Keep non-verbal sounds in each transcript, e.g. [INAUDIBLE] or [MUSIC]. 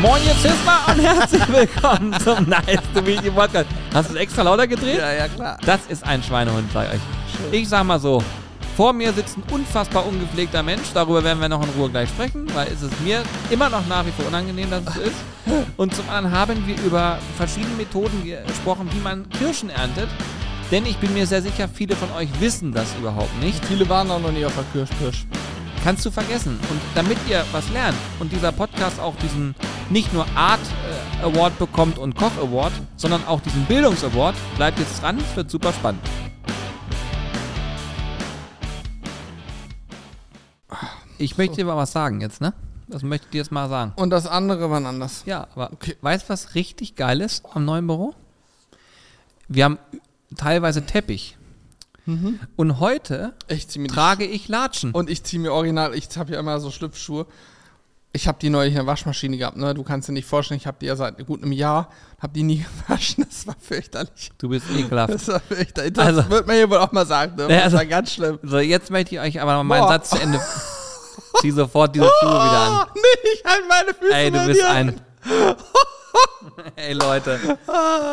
Moin, ihr Cisma und herzlich willkommen zum Nice to Meet You Podcast. Hast du es extra lauter gedreht? Ja, ja, klar. Das ist ein Schweinehund, ich euch. Ich sag mal so, vor mir sitzt ein unfassbar ungepflegter Mensch. Darüber werden wir noch in Ruhe gleich sprechen, weil es ist mir immer noch nach wie vor unangenehm, dass es ist. Und zum anderen haben wir über verschiedene Methoden gesprochen, wie man Kirschen erntet. Denn ich bin mir sehr sicher, viele von euch wissen das überhaupt nicht. Viele waren auch noch nie auf der Kirschpirsch. Kannst du vergessen. Und damit ihr was lernt und dieser Podcast auch diesen nicht nur Art äh, Award bekommt und Koch Award, sondern auch diesen Bildungs Award, bleibt jetzt dran, es wird super spannend. Ich möchte dir mal was sagen jetzt, ne? Das möchte ich dir jetzt mal sagen. Und das andere waren anders. Ja, aber Okay. weißt du, was richtig geil ist am neuen Büro? Wir haben teilweise Teppich. Und heute Ich zieh mir die trage ich Latschen. Und ich ziehe mir original, ich habe ja immer so Schlüpfschuhe. Ich habe die neulich in der Waschmaschine gehabt, ne? Du kannst dir nicht vorstellen, ich habe die ja seit gut einem Jahr, habe die nie [LAUGHS] gewaschen. Das war fürchterlich. Du bist ekelhaft. Das war fürchterlich. Das Also- wird man hier wohl auch mal sagen, ne? Das also- war ganz schlimm. So, jetzt möchte ich euch aber noch meinen Boah. Satz zu Ende. [LAUGHS] Zieh sofort diese Schuhe wieder an. Oh, nee, ich halt meine Füße Ey, du bist ein. [LAUGHS] Ey, Leute.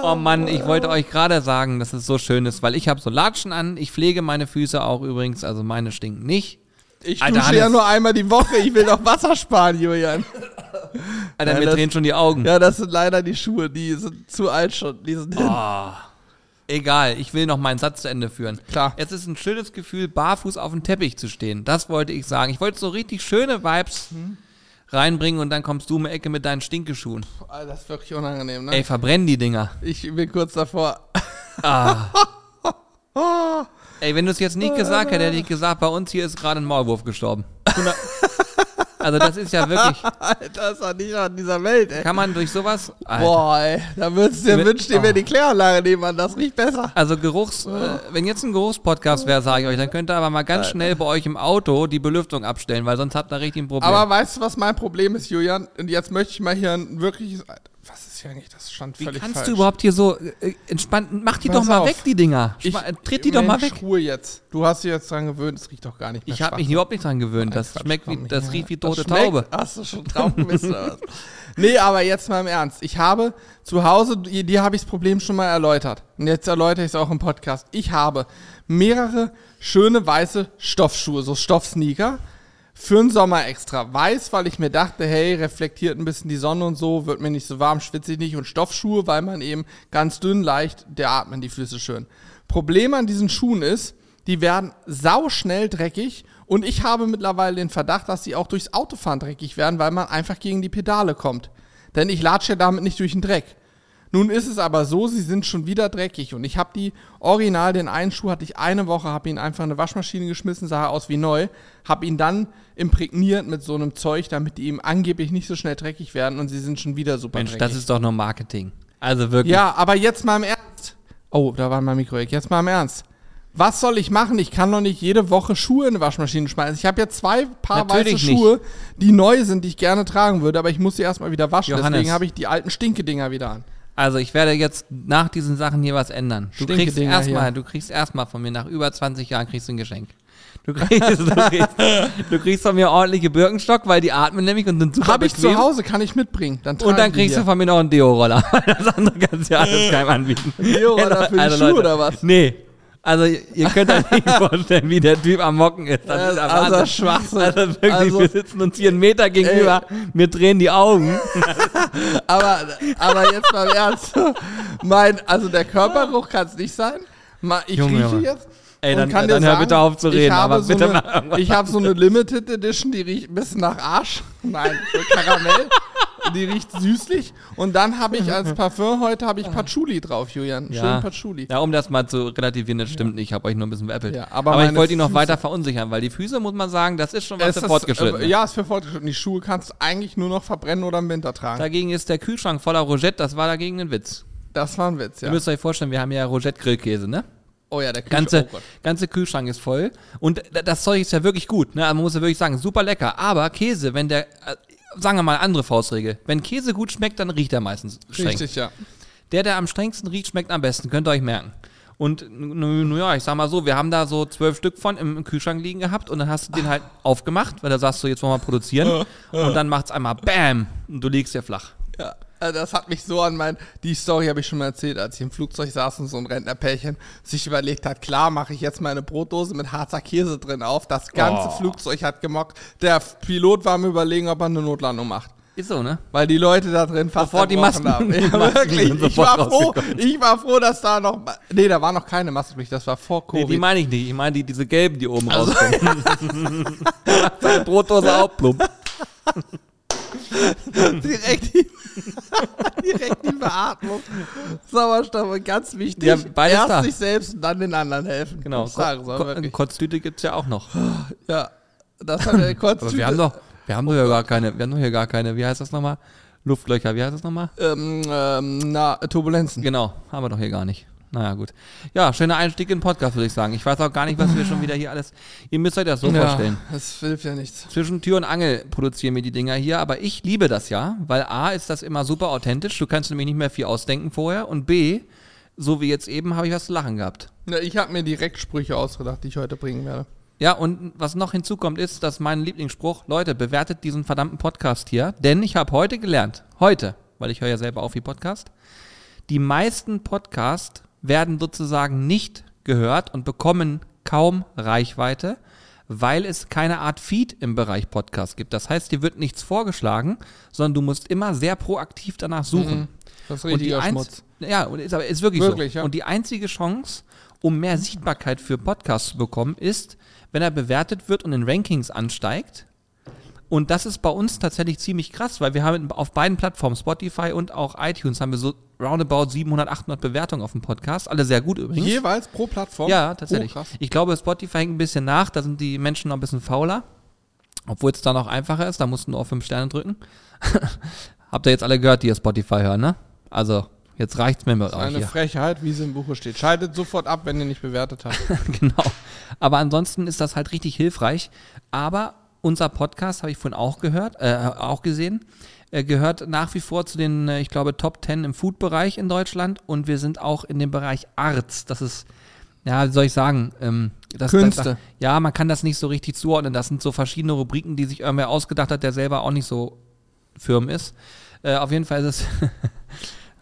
Oh Mann, ich wollte euch gerade sagen, dass es so schön ist, weil ich habe so Latschen an. Ich pflege meine Füße auch übrigens, also meine stinken nicht. Ich Alter, dusche ja Hannes. nur einmal die Woche. Ich will doch Wasser sparen, Julian. Alter, Ja, mir das- drehen schon die Augen. Ja, das sind leider die Schuhe. Die sind zu alt schon. Die sind hin. Oh. Egal, ich will noch meinen Satz zu Ende führen. Klar. Es ist ein schönes Gefühl, barfuß auf dem Teppich zu stehen. Das wollte ich sagen. Ich wollte so richtig schöne Vibes reinbringen und dann kommst du um die Ecke mit deinen Stinkeschuhen. Alter, das ist wirklich unangenehm, ne? Ey, verbrenn die Dinger. Ich bin kurz davor. Ah. [LAUGHS] Ey, wenn du es jetzt nicht gesagt hättest, hätte ich gesagt, bei uns hier ist gerade ein Maulwurf gestorben. [LAUGHS] Also das ist ja wirklich, Alter, ist doch nicht an dieser Welt, ey. kann man durch sowas, Alter. Boah, ey. Da würdest du dir wünschen, dir oh. wäre die Kläranlage nebenan. Das riecht besser. Also Geruchs, äh, wenn jetzt ein Geruchspodcast wäre, sage ich euch, dann könnt ihr aber mal ganz schnell bei euch im Auto die Belüftung abstellen, weil sonst habt ihr richtig ein Problem. Aber weißt du, was mein Problem ist, Julian? Und jetzt möchte ich mal hier ein wirkliches. Was ist hier eigentlich? Das stand Wie völlig kannst falsch. du überhaupt hier so äh, entspannt, mach die Pass doch mal auf. weg, die Dinger. Ich, Schma- Tritt die doch mal Mensch, weg. Ruhe jetzt. Du hast dich jetzt dran gewöhnt, es riecht doch gar nicht mehr Ich habe mich überhaupt nicht dran gewöhnt. Das Quatsch, schmeckt wie, das ja. riecht wie tote Taube. Hast du schon gebissen oder was? [LAUGHS] Nee, aber jetzt mal im Ernst. Ich habe zu Hause, dir habe ich das Problem schon mal erläutert. Und jetzt erläutere ich es auch im Podcast. Ich habe mehrere schöne weiße Stoffschuhe, so Stoffsneaker. Für den Sommer extra. Weiß, weil ich mir dachte, hey, reflektiert ein bisschen die Sonne und so, wird mir nicht so warm, schwitze ich nicht. Und Stoffschuhe, weil man eben ganz dünn, leicht, der atmen die Füße schön. Problem an diesen Schuhen ist, die werden sauschnell dreckig und ich habe mittlerweile den Verdacht, dass sie auch durchs Autofahren dreckig werden, weil man einfach gegen die Pedale kommt. Denn ich latsche ja damit nicht durch den Dreck. Nun ist es aber so, sie sind schon wieder dreckig und ich habe die original, den einen Schuh hatte ich eine Woche, habe ihn einfach in eine Waschmaschine geschmissen, sah aus wie neu, habe ihn dann imprägniert mit so einem Zeug, damit die ihm angeblich nicht so schnell dreckig werden und sie sind schon wieder super Mensch, dreckig. das ist doch nur Marketing. Also wirklich. Ja, aber jetzt mal im Ernst. Oh, da war mein Mikro. Jetzt mal im Ernst. Was soll ich machen? Ich kann doch nicht jede Woche Schuhe in eine Waschmaschine schmeißen. Ich habe jetzt zwei Paar Natürlich weiße Schuhe, die neu sind, die ich gerne tragen würde, aber ich muss sie erstmal wieder waschen. Johannes. Deswegen habe ich die alten Stinke-Dinger wieder an. Also ich werde jetzt nach diesen Sachen hier was ändern. Du kriegst Stinkedinger erstmal, du kriegst erstmal von mir nach über 20 Jahren kriegst du ein Geschenk. Du [LAUGHS] kriegst, du kriegst, du kriegst von mir ordentliche Birkenstock, weil die atmen nämlich und sind super Habe ich bequem. zu Hause, kann ich mitbringen. Dann Und dann kriegst du von mir noch einen Deo-Roller. [LAUGHS] Das andere kannst du ja alles keinem anbieten. Deo-Roller für die Also, Schuhe Leute, oder was? Nee. Also ihr könnt euch nicht [LAUGHS] vorstellen, wie der Typ am Mocken ist. Das Ja, ist also. Schwachsinn. Also wirklich, Also- wir sitzen uns hier einen Meter gegenüber, mir drehen die Augen. [LAUGHS] Aber, aber jetzt mal im Ernst. Mein, also der Körpergeruch kann es nicht sein. Ich Junge, rieche jetzt. Ey, dann- kann dann hör sagen, bitte auf zu reden, Ich habe so eine, Ich habe so eine Limited Edition, die riecht ein bisschen nach Arsch. Nein, [LAUGHS] Karamell. Die riecht süßlich. Und dann habe ich als Parfum heute habe ich Patchouli drauf, Julian. Schön Patchouli. Ja, um das mal zu relativieren, das stimmt nicht. Ich habe euch nur ein bisschen veräppelt. Ja, aber aber ich wollte ihn noch Füße- weiter verunsichern, weil die Füße, muss man sagen, das ist schon was Es für ist, fortgeschritten. äh, ja, ist für fortgeschritten. Die Schuhe kannst du eigentlich nur noch verbrennen oder im Winter tragen. Dagegen ist der Kühlschrank voller Rogette, das war dagegen ein Witz. Das war ein Witz, ja. Ihr müsst euch vorstellen, wir haben ja Rogette-Grillkäse, ne? Oh ja, der Kühlschrank. Ganze, oh ganze Kühlschrank ist voll. Und das Zeug ist ja wirklich gut, ne? Also man muss ja wirklich sagen, super lecker. Aber Käse, wenn der, äh, sagen wir mal andere Faustregel, wenn Käse gut schmeckt, dann riecht er meistens streng. Richtig, ja. Der, der am strengsten riecht, schmeckt am besten, könnt ihr euch merken. Und n- n- ja, ich sag mal so, wir haben da so zwölf Stück von im, im Kühlschrank liegen gehabt und dann hast du den halt aufgemacht, weil da sagst du, jetzt wollen wir produzieren. [LAUGHS] Und dann macht's einmal BAM und du liegst ja flach. Ja, äh, das hat mich so an mein, die Story habe ich schon mal erzählt, als ich im Flugzeug saß und so ein Rentnerpärchen sich überlegt hat, klar mache ich jetzt meine Brotdose mit Harzer Käse drin auf. Das ganze Oh. Flugzeug hat gemockt. Der Pilot war am überlegen, ob er eine Notlandung macht. Ist so, ne? Weil die Leute da drin fast Sofort [LAUGHS] die Masken- haben. die Ja, Masken wirklich. Ich war froh. Ich war froh, dass da noch. Nee, da war noch keine Maskenpflicht. Das war vor Nee, Covid. die meine ich nicht. Ich meine die, diese gelben, die oben Also- rauskommen. [LAUGHS] [LAUGHS] Seine Brotdose auch plump. [LAUGHS] direkt, die, [LAUGHS] direkt die Beatmung. Sauerstoff, ganz wichtig. Ja, beides Erst da. sich selbst und dann den anderen helfen. Genau. Ich sage, so, Ko-. Kotztüte gibt's ja auch noch. [GASPS] Ja, das hat er kurz. Aber wir haben doch, wir haben doch ja gar keine, wir haben doch hier gar keine, wie heißt das nochmal? Luftlöcher, wie heißt das nochmal? ähm, ähm, na, Turbulenzen. Genau, haben wir doch hier gar nicht. Naja, gut. Ja, schöner Einstieg in den Podcast, würde ich sagen. Ich weiß auch gar nicht, was wir schon wieder hier alles. Ihr müsst euch das so vorstellen. das hilft ja nichts. Zwischen Tür und Angel produzieren wir die Dinger hier, aber ich liebe das ja, weil A ist das immer super authentisch, du kannst nämlich nicht mehr viel ausdenken vorher und B, so wie jetzt eben, habe ich was zu lachen gehabt. Ja, ich habe mir direkt Sprüche ausgedacht, die ich heute bringen werde. Ja, und was noch hinzukommt, ist, dass mein Lieblingsspruch, Leute, bewertet diesen verdammten Podcast hier, denn ich habe heute gelernt, heute, weil ich höre ja selber auf wie Podcast, die meisten Podcasts werden sozusagen nicht gehört und bekommen kaum Reichweite, weil es keine Art Feed im Bereich Podcast gibt. Das heißt, dir wird nichts vorgeschlagen, sondern du musst immer sehr proaktiv danach suchen. Das ist richtiger einz- Schmutz. Ja, ist, aber ist wirklich, Wirklich, so. ja. Und die einzige Chance, um mehr Sichtbarkeit für Podcasts zu bekommen, ist, wenn er bewertet wird und in Rankings ansteigt. Und das ist bei uns tatsächlich ziemlich krass, weil wir haben auf beiden Plattformen, Spotify und auch iTunes, haben wir so roundabout 700, 800 Bewertungen auf dem Podcast. Alle sehr gut übrigens. Jeweils pro Plattform? Ja, tatsächlich. Oh, ich glaube, Spotify hängt ein bisschen nach, da sind die Menschen noch ein bisschen fauler. Obwohl es da noch einfacher ist, da mussten nur auf fünf Sterne drücken. [LAUGHS] Habt ihr jetzt alle gehört, die ihr Spotify hören, ne? Also, jetzt reicht's mir mit euch Eine hier. Frechheit, wie sie im Buche steht. Schaltet sofort ab, wenn ihr nicht bewertet habt. [LAUGHS] genau. Aber ansonsten ist das halt richtig hilfreich. Aber unser Podcast, habe ich vorhin auch gehört, äh, auch gesehen, äh, gehört nach wie vor zu den, äh, ich glaube, Top 10 im Food-Bereich in Deutschland und wir sind auch in dem Bereich Arts. Das ist, ja, wie soll ich sagen, ähm, das, Künste. Das, ja, man kann das nicht so richtig zuordnen. Das sind so verschiedene Rubriken, die sich irgendwer ausgedacht hat, der selber auch nicht so firm ist. Äh, auf jeden Fall ist es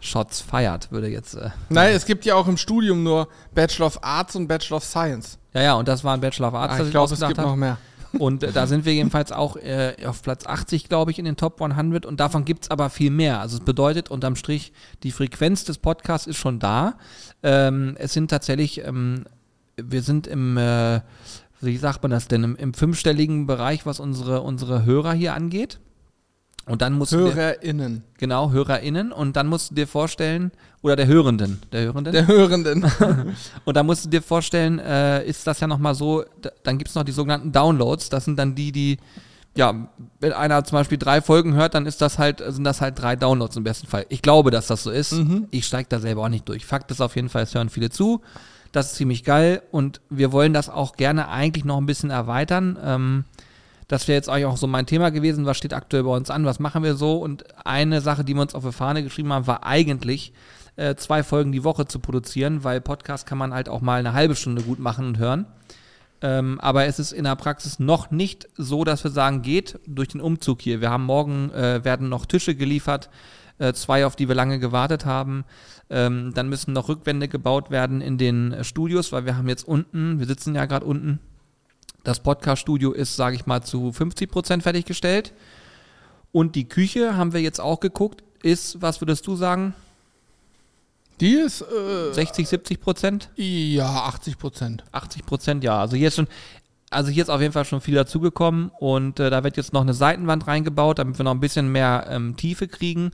[LAUGHS] Shots feiert, würde jetzt. Äh, Nein, es gibt ja auch im Studium nur Bachelor of Arts und Bachelor of Science. ja, ja, und das war ein Bachelor of Arts, das ich glaube, es ausgedacht gibt hat. noch mehr. Und äh, da sind wir jedenfalls auch äh, auf Platz 80, glaube ich, in den Top 100. Und davon gibt es aber viel mehr. Also es bedeutet unterm Strich, die Frequenz des Podcasts ist schon da. Ähm, es sind tatsächlich, ähm, wir sind im, äh, wie sagt man das denn, im, im fünfstelligen Bereich, was unsere, unsere Hörer hier angeht. Und dann musst du dir, HörerInnen. genau, HörerInnen, und dann musst du dir vorstellen, oder der Hörenden, der Hörenden, Der Hörenden. [LAUGHS] und da musst du dir vorstellen, äh, ist das ja nochmal so, da, dann gibt es noch die sogenannten Downloads. Das sind dann die, die, ja, wenn einer zum Beispiel drei Folgen hört, dann ist das halt, sind das halt drei Downloads im besten Fall. Ich glaube, dass das so ist. Ich steige da selber auch nicht durch. Fakt ist auf jeden Fall, es hören viele zu. Das ist ziemlich geil und wir wollen das auch gerne eigentlich noch ein bisschen erweitern. Ähm, das wäre jetzt eigentlich auch so mein Thema gewesen. Was steht aktuell bei uns an? Was machen wir so? Und eine Sache, die wir uns auf die Fahne geschrieben haben, war eigentlich, äh, zwei Folgen die Woche zu produzieren, weil Podcast kann man halt auch mal eine halbe Stunde gut machen und hören. Ähm, aber es ist in der Praxis noch nicht so, dass wir sagen, geht durch den Umzug hier. Wir haben morgen, äh, werden noch Tische geliefert, äh, zwei, auf die wir lange gewartet haben. Ähm, dann müssen noch Rückwände gebaut werden in den Studios, weil wir haben jetzt unten, wir sitzen ja gerade unten, das Podcast-Studio ist, sage ich mal, zu 50 Prozent fertiggestellt. Und die Küche haben wir jetzt auch geguckt, ist, was würdest du sagen, Die ist, äh, 60, 70 Prozent? ja, 80 Prozent. 80 Prozent, ja. Also hier ist schon, also hier ist auf jeden Fall schon viel dazugekommen und äh, da wird jetzt noch eine Seitenwand reingebaut, damit wir noch ein bisschen mehr ähm, Tiefe kriegen,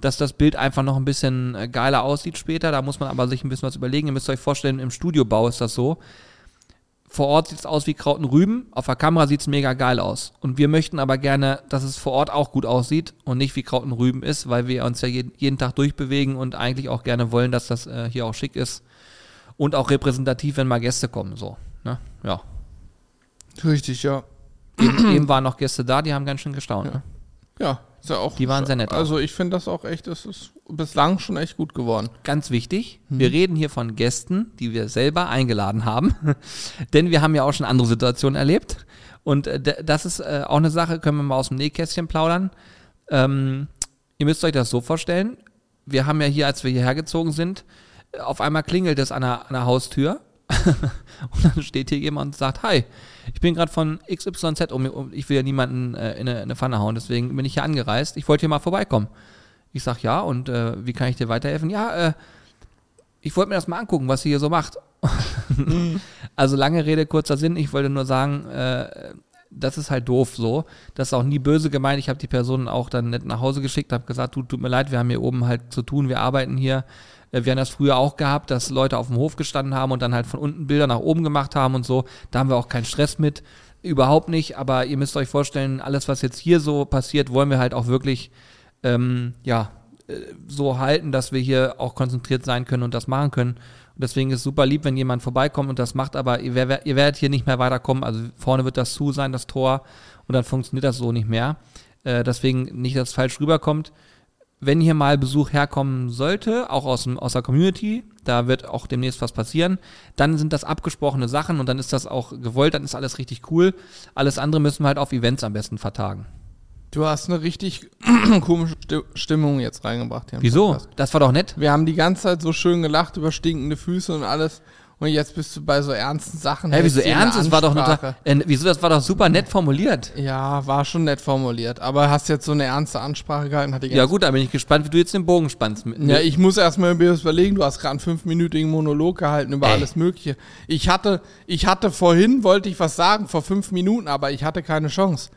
dass das Bild einfach noch ein bisschen äh, geiler aussieht später. Da muss man aber sich ein bisschen was überlegen. Ihr müsst euch vorstellen, im Studiobau ist das so. Vor Ort sieht es aus wie Kraut und Rüben, auf der Kamera sieht es mega geil aus. Und wir möchten aber gerne, dass es vor Ort auch gut aussieht und nicht wie Kraut und Rüben ist, weil wir uns ja jeden, jeden Tag durchbewegen und eigentlich auch gerne wollen, dass das äh, hier auch schick ist und auch repräsentativ, wenn mal Gäste kommen. So, ne? Ja. Richtig, ja. Eben, eben waren noch Gäste da, die haben ganz schön gestaunt. Ne? Ja, ist ja auch. Die waren sehr nett. Also ich finde das auch echt, das ist bislang schon echt gut geworden. Ganz wichtig, wir reden hier von Gästen, die wir selber eingeladen haben. [LAUGHS] Denn wir haben ja auch schon andere Situationen erlebt. Und äh, das ist äh, auch eine Sache, können wir mal aus dem Nähkästchen plaudern. Ähm, ihr müsst euch das so vorstellen. Wir haben ja hier, als wir hierher gezogen sind, äh, auf einmal klingelt es an der, an der Haustür. [LAUGHS] und dann steht hier jemand und sagt, hi, ich bin gerade von XYZ, um, ich will ja niemanden äh, in, eine, in eine Pfanne hauen, deswegen bin ich hier angereist. Ich wollte hier mal vorbeikommen. Ich sag ja, und äh, wie kann ich dir weiterhelfen? Ja, äh, ich wollte mir das mal angucken, was sie hier so macht. [LAUGHS] also lange Rede, kurzer Sinn. Ich wollte nur sagen, äh, das ist halt doof so. Das ist auch nie böse gemeint. Ich habe die Person auch dann nicht nach Hause geschickt, habe gesagt, du, tut mir leid, wir haben hier oben halt zu tun, wir arbeiten hier. Äh, Wir haben das früher auch gehabt, dass Leute auf dem Hof gestanden haben und dann halt von unten Bilder nach oben gemacht haben und so. Da haben wir auch keinen Stress mit. Überhaupt nicht, aber ihr müsst euch vorstellen, alles, was jetzt hier so passiert, wollen wir halt auch wirklich ähm, ja, äh, so halten, dass wir hier auch konzentriert sein können und das machen können. Deswegen ist es super lieb, wenn jemand vorbeikommt und das macht, aber ihr, wer, ihr werdet hier nicht mehr weiterkommen. Also vorne wird das zu sein, das Tor, und dann funktioniert das so nicht mehr. Äh, deswegen nicht, dass es falsch rüberkommt. Wenn hier mal Besuch herkommen sollte, auch aus, dem, aus der Community, da wird auch demnächst was passieren, dann sind das abgesprochene Sachen und dann ist das auch gewollt, dann ist alles richtig cool. Alles andere müssen wir halt auf Events am besten vertagen. Du hast eine richtig [CLEARS THROAT] komische Sti- Stimmung jetzt reingebracht Wieso? Podcast. Das war doch nett. Wir haben die ganze Zeit so schön gelacht über stinkende Füße und alles. Und jetzt bist du bei so ernsten Sachen. Hä, wieso dir eine ernst? Das war doch eine, äh, wieso? Das war doch super nett formuliert. Ja, war schon nett formuliert. Aber hast jetzt so eine ernste Ansprache gehalten, hat die Ja gut, da bin ich gespannt, wie du jetzt den Bogen spannst. Mit, Ja, ich muss erstmal überlegen, du hast gerade einen fünfminütigen Monolog gehalten über Ey. alles Mögliche. Ich hatte, ich hatte vorhin, wollte ich was sagen, vor fünf Minuten, aber ich hatte keine Chance.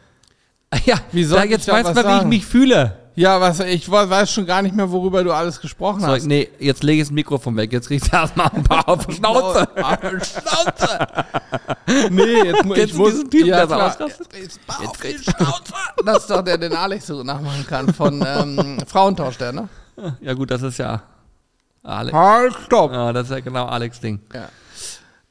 [LAUGHS] ja, Wie soll da ich jetzt da weißt du wie ich mich fühle. Ja, was, ich we- weiß schon gar nicht mehr, worüber du alles gesprochen So, hast. nee, jetzt lege ich das Mikrofon weg. Jetzt kriegst du erstmal ein paar [LAUGHS] auf die Schnauze. [LAUGHS] Auf die Schnauze! nee, jetzt mu- Kennst ich muss, diesen Typen, der so klar. ausrastet? Jetzt auf die Schnauze! Das ist doch der, den Alex so nachmachen kann von ähm, Frauentausch, der, ne? Ja gut, das ist ja Alex. Halt, stopp! Ja, das ist ja genau Alex Ding. Ja.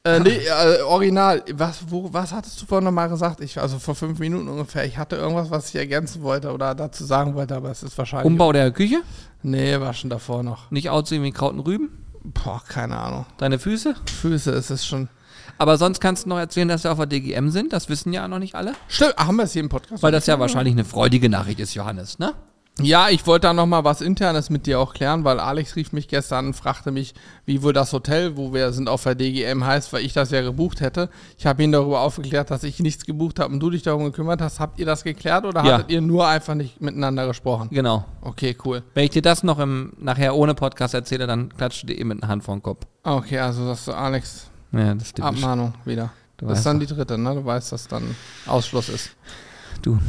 Äh, nee, äh, original. Was, wo, was hattest du vorhin nochmal gesagt? Ich, also vor fünf Minuten ungefähr. Ich hatte irgendwas, was ich ergänzen wollte oder dazu sagen wollte, aber es ist wahrscheinlich. Umbau der Küche? Nee, war schon davor noch. Nicht aussehen wie Kraut und Rüben? Boah, keine Ahnung. Deine Füße? Füße ist es schon. Aber sonst kannst du noch erzählen, dass wir auf der DGM sind. Das wissen ja noch nicht alle. Stimmt, ach, haben wir es hier im Podcast? Weil das ja wahrscheinlich eine freudige Nachricht ist, Johannes, ne? Ja, ich wollte da nochmal was Internes mit dir auch klären, weil Alex rief mich gestern und fragte mich, wie wohl das Hotel, wo wir sind, auf der DGM heißt, weil ich das ja gebucht hätte. Ich habe ihn darüber aufgeklärt, dass ich nichts gebucht habe und du dich darum gekümmert hast. Habt ihr das geklärt oder Ja. hattet ihr nur einfach nicht miteinander gesprochen? Genau. Okay, cool. Wenn ich dir das noch im, nachher ohne Podcast erzähle, dann klatscht dir eh mit einer Hand vor den Kopf. Okay, also das ist Alex Ja, das stimmt. Abmahnung wieder. Du das ist dann doch. die dritte, ne? Du weißt, dass dann Ausschluss ist. Du,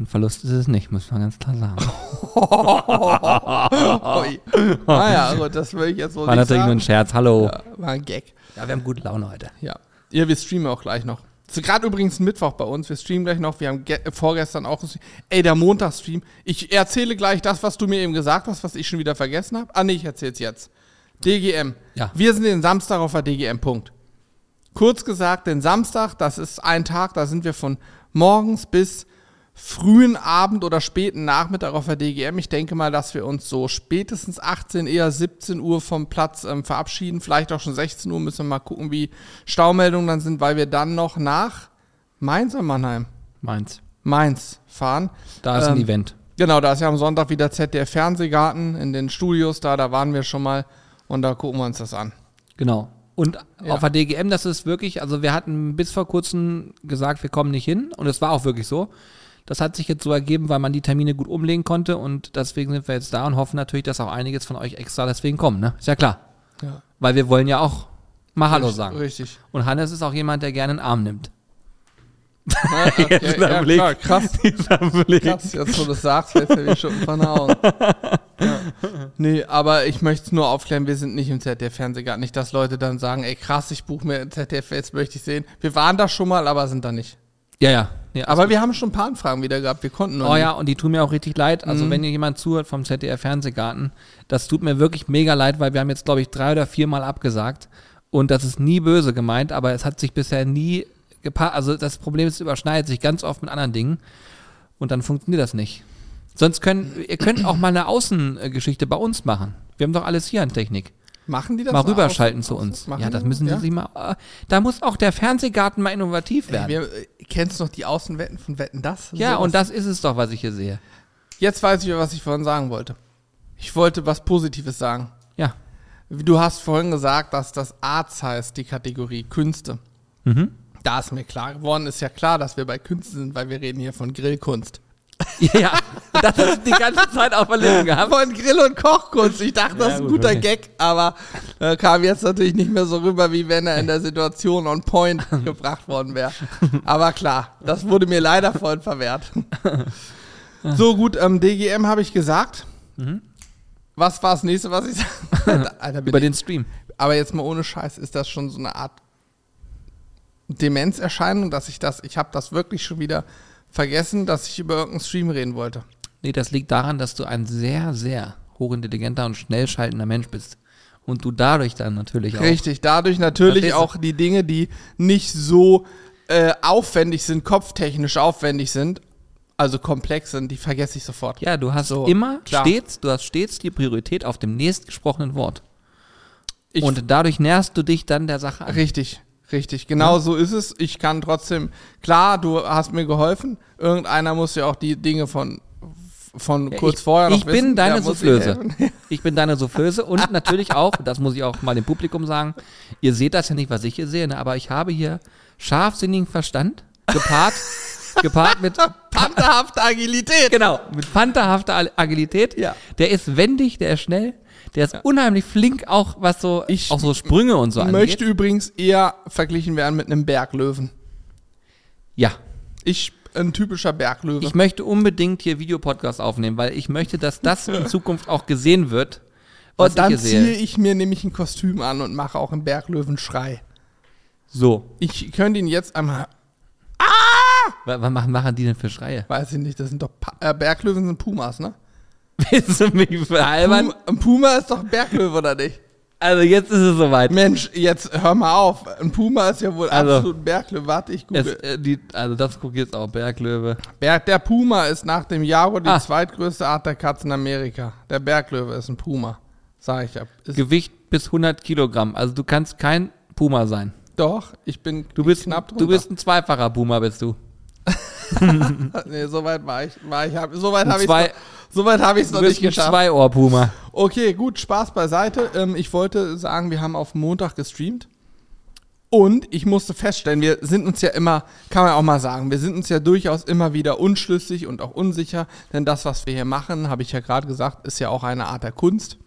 ein Verlust ist es nicht, muss man ganz klar sagen. [LAUGHS] Ui. ah ja, gut, das will ich jetzt wohl War nicht natürlich nur ein sagen. Scherz, hallo. Ja, war ein Gag. Ja, wir haben gute Laune heute. Ja. Ja, wir streamen auch gleich noch. Es ist gerade übrigens Mittwoch bei uns. Wir streamen gleich noch. Wir haben äh, vorgestern auch. Ey, der Montagsstream. Ich erzähle gleich das, was du mir eben gesagt hast, was ich schon wieder vergessen habe. Ah, nee, ich erzähl's jetzt. DGM. Ja. Wir sind den Samstag auf der DGM. Punkt. Kurz gesagt, den Samstag, das ist ein Tag, da sind wir von morgens bis frühen Abend oder späten Nachmittag auf der DGM. Ich denke mal, dass wir uns so spätestens 18, eher 17 Uhr vom Platz ähm, verabschieden. Vielleicht auch schon 16 Uhr. Müssen wir mal gucken, wie Staumeldungen dann sind, weil wir dann noch nach Mainz oder Mannheim? Meins. Mainz fahren. Da ist ein Ähm, Event. Genau, da ist ja am Sonntag wieder ZDF Fernsehgarten in den Studios da. Da waren wir schon mal und da gucken wir uns das an. Genau. Und Ja. auf der DGM, das ist wirklich, also wir hatten bis vor kurzem gesagt, wir kommen nicht hin und es war auch wirklich so. Das hat sich jetzt so ergeben, weil man die Termine gut umlegen konnte und deswegen sind wir jetzt da und hoffen natürlich, dass auch einiges von euch extra deswegen kommen, ne? Ist ja klar. Ja. Weil wir wollen ja auch mal Hallo Richtig- sagen. Richtig. Und Hannes ist auch jemand, der gerne einen Arm nimmt. Ja, [LAUGHS] okay, Dieser ja, Blick. klar, krass. [LAUGHS] Krass, jetzt wo du das sagst, fällt mir schon von der Augen. Ja. Nee, aber ich möchte es nur aufklären, wir sind nicht im ZDF-Fernsehgarten. Nicht, dass Leute dann sagen, ey krass, ich buche mir ZDF, jetzt möchte ich sehen. Wir waren da schon mal, aber sind da nicht. Ja, ja. ja Aber wir haben schon ein paar Anfragen wieder gehabt, wir konnten nur Oh nicht. ja, und die tun mir auch richtig leid. Mhm. Also wenn ihr jemand zuhört vom ZDF Fernsehgarten, das tut mir wirklich mega leid, weil wir haben jetzt, glaube ich, drei oder viermal abgesagt. Und das ist nie böse gemeint, aber es hat sich bisher nie gepasst. Also das Problem ist, es überschneidet sich ganz oft mit anderen Dingen. Und dann funktioniert das nicht. Sonst können, ihr könnt auch mal eine Außengeschichte bei uns machen. Wir haben doch alles hier an Technik. Machen die das? Mal rüberschalten aus- zu uns. Ja, das die müssen ja? sie sich mal. äh, Da muss auch der Fernsehgarten mal innovativ Ey, werden. wir, äh, kennst du noch die Außenwetten von Wetten das? ja, Sowas. und das ist es doch, was ich hier sehe. Jetzt weiß ich, was ich vorhin sagen wollte. Ich wollte was Positives sagen. Ja. Du hast vorhin gesagt, dass das Arts heißt, die Kategorie Künste. Mhm. Da ist mir klar geworden, ist ja klar, dass wir bei Künsten sind, weil wir reden hier von Grillkunst. Ja, das ist die ganze Zeit auf der Lippen gehabt. Von Grill- und Kochkunst. Ich dachte, das ist ein gut, guter. Gag, aber äh, kam jetzt natürlich nicht mehr so rüber, wie wenn er in der Situation on point [LAUGHS] gebracht worden wäre. Aber klar, das wurde mir leider vorhin verwehrt. [LAUGHS] So gut, ähm, DGM habe ich gesagt. Was war das nächste, was ich sage? [LAUGHS] Über den Stream. aber jetzt mal ohne Scheiß, ist das schon so eine Art Demenzerscheinung, dass ich das, ich habe das wirklich schon wieder vergessen, dass ich über irgendeinen Stream reden wollte. Nee, das liegt daran, dass du ein sehr, sehr hochintelligenter und schnell schaltender Mensch bist. Und du dadurch dann natürlich auch. Richtig, dadurch natürlich auch die Dinge, die nicht so äh, aufwendig sind, kopftechnisch aufwendig sind, also komplex sind, die vergesse ich sofort. Ja, du hast So, immer klar. stets, du hast stets die Priorität auf dem nächstgesprochenen Wort. Ich, und dadurch näherst du dich dann der Sache an. richtig, richtig, genau so ist es. Ich kann trotzdem, klar, du hast mir geholfen. Irgendeiner muss ja auch die Dinge von, von Ja, kurz ich, vorher noch ich wissen. bin deine Soufflöse. [LAUGHS] Ich bin deine Soufflöse und [LAUGHS] natürlich auch, das muss ich auch mal dem Publikum sagen, ihr seht das ja nicht, was ich hier sehe, ne, aber ich habe hier scharfsinnigen Verstand gepaart, [LAUGHS] gepaart mit Pantherhafte Agilität. Genau, mit pantherhafter Agilität. Ja. Der ist wendig, der ist schnell, der ist unheimlich flink, auch was so, Ich auch so Sprünge und so möchte angeht. übrigens eher verglichen werden mit einem Berglöwen. Ja, Ich, ein typischer Berglöwe. ich möchte unbedingt hier Videopodcast aufnehmen, weil ich möchte, dass das [LAUGHS] in Zukunft auch gesehen wird. Und dann ich ziehe sehe. ich mir nämlich ein Kostüm an und mache auch einen Berglöwen-Schrei. So, Ich könnte ihn jetzt einmal, was, was machen, machen die denn für Schreie? weiß ich nicht, das sind doch, Pa- äh, Berglöwen sind Pumas, ne? [LAUGHS] Willst du mich veralbern? Puma, ein Puma ist doch ein Berglöwe, oder nicht? Also jetzt ist es soweit. Mensch, jetzt hör mal auf. Ein Puma ist ja wohl Also, absolut ein Berglöwe. Warte, ich Es, google. äh, die, also das guckt jetzt auch Berglöwe. Berg, der Puma ist nach dem Jaguar die Ah. zweitgrößte Art der Katzen in Amerika. Der Berglöwe ist ein Puma. Sag ich ja. Ist, Gewicht bis 100 Kilogramm. Also du kannst kein Puma sein. doch, ich bin Du bist, knapp du drunter. bist ein zweifacher Puma, bist du. [LAUGHS] Nee, so weit war ich. War ich hab, so weit habe ich zwei- so weit habe ich es noch nicht geschafft. Zwei-Ohr-Puma. Okay, gut, Spaß beiseite. Ähm, ich wollte sagen, wir haben auf Montag gestreamt. Und ich musste feststellen, wir sind uns ja immer, kann man auch mal sagen, wir sind uns ja durchaus immer wieder unschlüssig und auch unsicher, denn das, was wir hier machen, habe ich ja gerade gesagt, ist ja auch eine Art der Kunst.